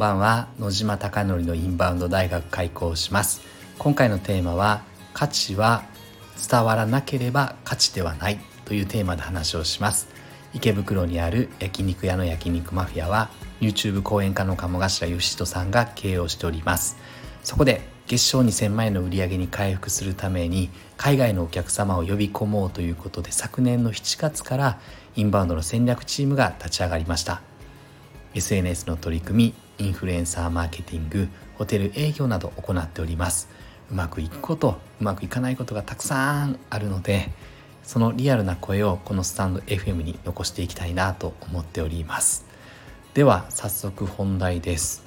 ばんは。野島貴則のインバウンド大学開校します。今回のテーマは価値は伝わらなければ価値ではないというテーマで話をします。池袋にある焼肉屋の焼肉マフィアは YouTube 講演家の鴨頭義人さんが経営をしております。そこで月賞2000万円の売り上げに回復するために海外のお客様を呼び込もうということで昨年の7月からインバウンドの戦略チームが立ち上がりました。SNS の取り組みインフルエンサーマーケティングホテル営業など行っております。うまくいくことうまくいかないことがたくさんあるのでそのリアルな声をこのスタンド FM に残していきたいなと思っております。では早速本題です。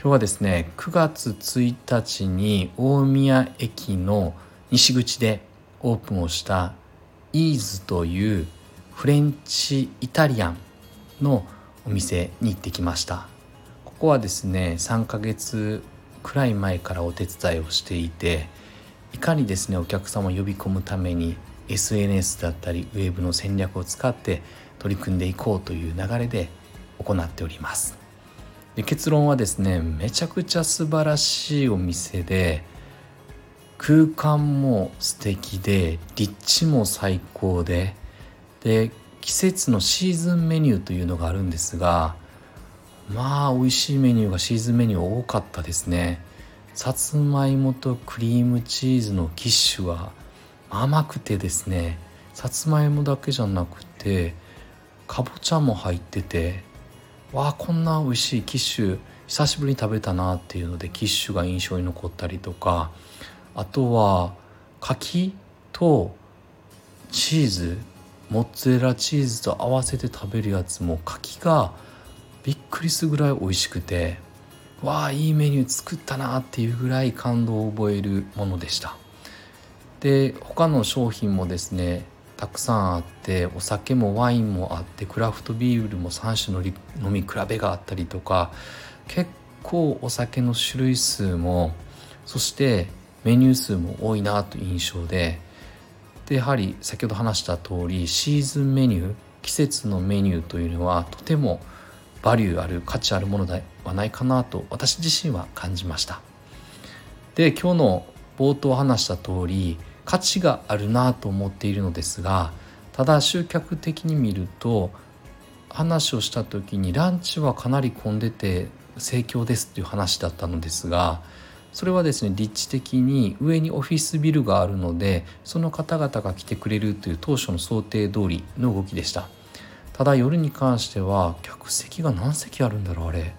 今日はですね9月1日に大宮駅の西口でオープンをしたイーズというフレンチイタリアンのお店に行ってきました。ここはですね3ヶ月くらい前からお手伝いをしていていかにですねお客様を呼び込むために SNS だったりウェブの戦略を使って取り組んでいこうという流れで行っております。で結論はですねめちゃくちゃ素晴らしいお店で空間も素敵で立地も最高でで季節のシーズンメニューというのがあるんですがまあ美味しいメニューがシーズンメニュー多かったですね。さつまいもとクリームチーズのキッシュは甘くてですね。さつまいもだけじゃなくてかぼちゃも入っててわあこんな美味しいキッシュ久しぶりに食べたなっていうのでキッシュが印象に残ったりとかあとは柿とチーズモッツァレラチーズと合わせて食べるやつも柿がびっくりするぐらい美味しくてわあいいメニュー作ったなっていうぐらい感動を覚えるものでした。で他の商品もですねたくさんあってお酒もワインもあってクラフトビールも3種の飲み比べがあったりとか結構お酒の種類数もそしてメニュー数も多いなという印象ででやはり先ほど話した通りシーズンメニュー季節のメニューというのはとてもバリューある価値あるものではないかなと私自身は感じました。で今日の冒頭話した通り価値があるなと思っているのですがただ集客的に見ると話をした時にランチはかなり混んでて盛況ですっていう話だったのですがそれはですね立地的に上にオフィスビルがあるのでその方々が来てくれるという当初の想定通りの動きでした。ただ夜に関しては客席が何席あるんだろうあれ。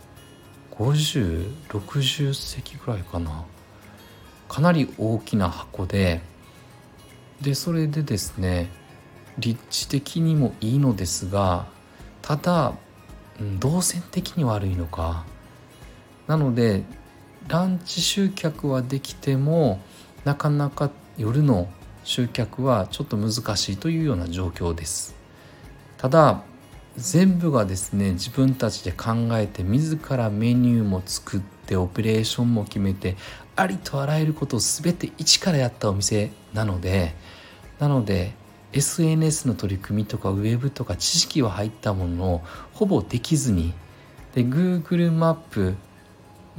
5060席ぐらいかな。かなり大きな箱ででそれでですね立地的にもいいのですがただ、動線的に悪いのか。なのでランチ集客はできてもなかなか夜の集客はちょっと難しいというような状況です。ただ全部がですね自分たちで考えて自らメニューも作ってオペレーションも決めてありとあらゆることを全て一からやったお店なのでなので SNS の取り組みとかウェブとか知識は入ったものをほぼできずにで Google マップ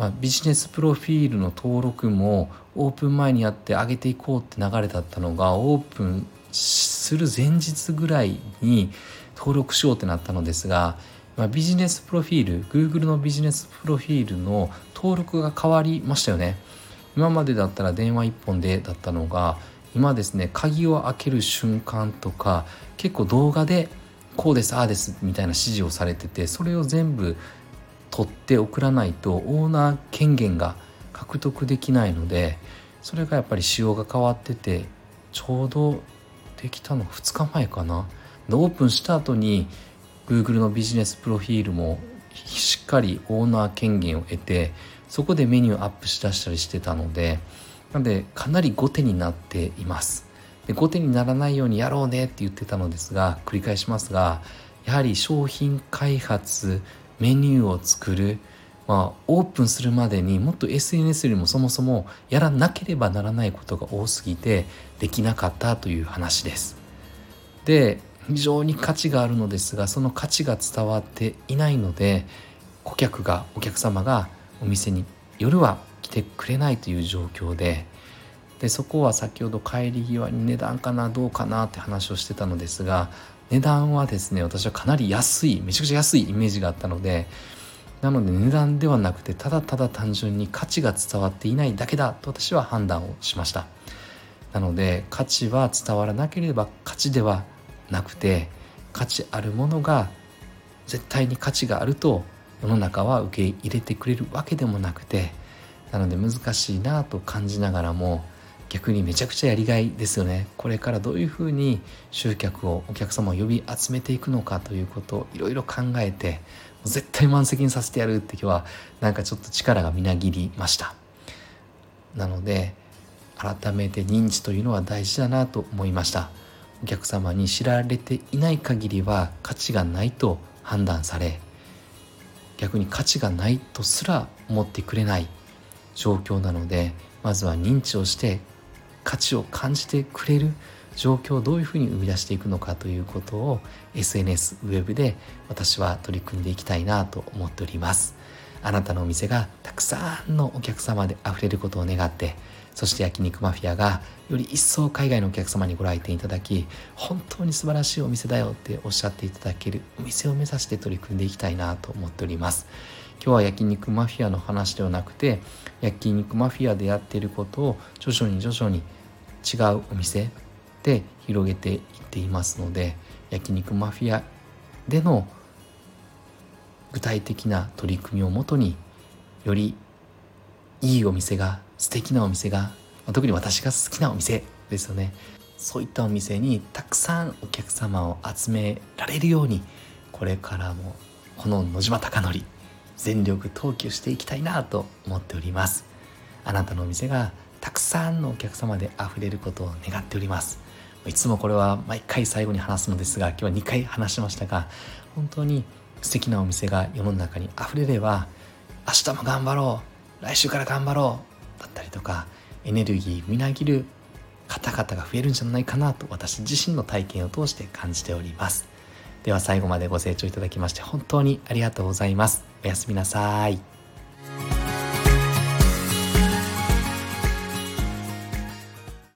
まあ、ビジネスプロフィールの登録もオープン前にやって上げていこうって流れだったのがオープンする前日ぐらいに登録しようってなったのですが、まあ、ビジネスプロフィール Google のビジネスプロフィールの登録が変わりましたよね。今までだったら電話1本でだったのが今ですね鍵を開ける瞬間とか結構動画でこうですああですみたいな指示をされててそれを全部取って送らないとオーナー権限が獲得できないのでそれがやっぱり仕様が変わっててちょうどできたの2日前かな。オープンした後に Google のビジネスプロフィールもしっかりオーナー権限を得てそこでメニューアップしだしたりしてたのでなのでかなり後手になっています。で後手にならないようにやろうねって言ってたのですが繰り返しますがやはり商品開発メニューを作る、まあ、オープンするまでにもっと SNS よりもそもそもやらなければならないことが多すぎてできなかったという話です。で非常に価値があるのですがその価値が伝わっていないので顧客がお客様がお店に夜は来てくれないという状況ででそこは先ほど帰り際に値段かなどうかなって話をしてたのですが値段はですね私はかなり安いめちゃくちゃ安いイメージがあったのでなので値段ではなくてただただ単純に価値が伝わっていないだけだと私は判断をしました。なので価値は伝わらなければ価値ではなくて価値あるものが絶対に価値があると世の中は受け入れてくれるわけでもなくてなので難しいなと感じながらも逆にめちゃくちゃやりがいですよね。これからどういうふうに集客をお客様を呼び集めていくのかということをいろいろ考えて絶対満席にさせてやるって今日はなんかちょっと力がみなぎりました。なので改めて認知というのは大事だなと思いました。お客様に知られていない限りは価値がないと判断され逆に価値がないとすら思ってくれない状況なのでまずは認知をして価値を感じてくれる状況をどういうふうに生み出していくのかということを SNS ウェブで私は取り組んでいきたいなと思っております。あなたのお店がたくさんのお客様であふれることを願ってそして焼肉マフィアがより一層海外のお客様にご来店いただき本当に素晴らしいお店だよっておっしゃっていただけるお店を目指して取り組んでいきたいなと思っております。今日は焼肉マフィアの話ではなくて焼肉マフィアでやっていることを徐々に徐々に違うお店で広げていっていますので焼肉マフィアでの具体的な取り組みをもとによりいいお店が素敵なお店が特に私が好きなお店ですよね。そういったお店にたくさんお客様を集められるようにこれからもこの野島貴則全力投球していきたいなと思っております。あなたのお店がたくさんのお客様で溢れることを願っております。いつもこれは毎回最後に話すのですが今日は2回話しましたが本当に素敵なお店が世の中に溢れれば明日も頑張ろう来週から頑張ろうだったりとかエネルギーみなぎる方々が増えるんじゃないかなと私自身の体験を通して感じております。では最後までご清聴いただきまして本当にありがとうございます。おやすみなさい。